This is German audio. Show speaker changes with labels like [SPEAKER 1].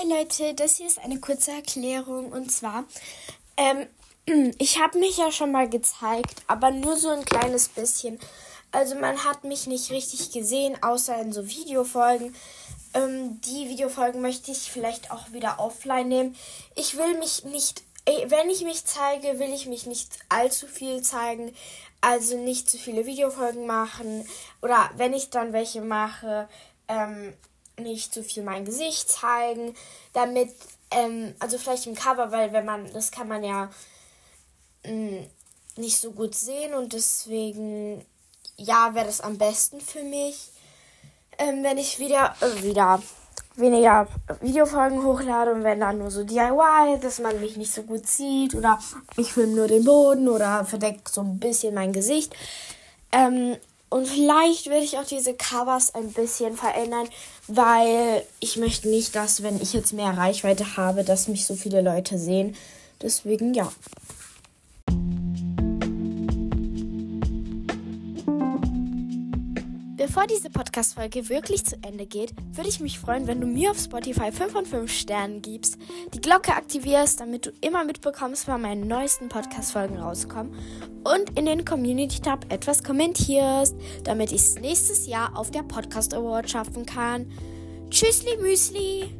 [SPEAKER 1] Hi Leute, das hier ist eine kurze Erklärung und zwar, ähm, ich habe mich ja schon mal gezeigt, aber nur so ein kleines bisschen. Also man hat mich nicht richtig gesehen, außer in so Videofolgen. Ähm, die Videofolgen möchte ich vielleicht auch wieder offline nehmen. Ich will mich nicht, wenn ich mich zeige, will ich mich nicht allzu viel zeigen. Also nicht zu viele Videofolgen machen. Oder wenn ich dann welche mache, ähm, nicht zu viel mein Gesicht zeigen, damit, ähm, also vielleicht im Cover, weil wenn man, das kann man ja mh, mm, nicht so gut sehen und deswegen, ja, wäre das am besten für mich, ähm, wenn ich wieder, äh, wieder weniger Videofolgen hochlade und wenn dann nur so DIY, dass man mich nicht so gut sieht oder ich filme nur den Boden oder verdecke so ein bisschen mein Gesicht. Ähm, und vielleicht werde ich auch diese Covers ein bisschen verändern, weil ich möchte nicht, dass, wenn ich jetzt mehr Reichweite habe, dass mich so viele Leute sehen. Deswegen ja. Bevor diese Podcast-Folge wirklich zu Ende geht, würde ich mich freuen, wenn du mir auf Spotify 5 von 5 Sternen gibst, die Glocke aktivierst, damit du immer mitbekommst, wann meine neuesten Podcast-Folgen rauskommen und in den Community-Tab etwas kommentierst, damit ich es nächstes Jahr auf der Podcast Award schaffen kann. Tschüssli Müsli!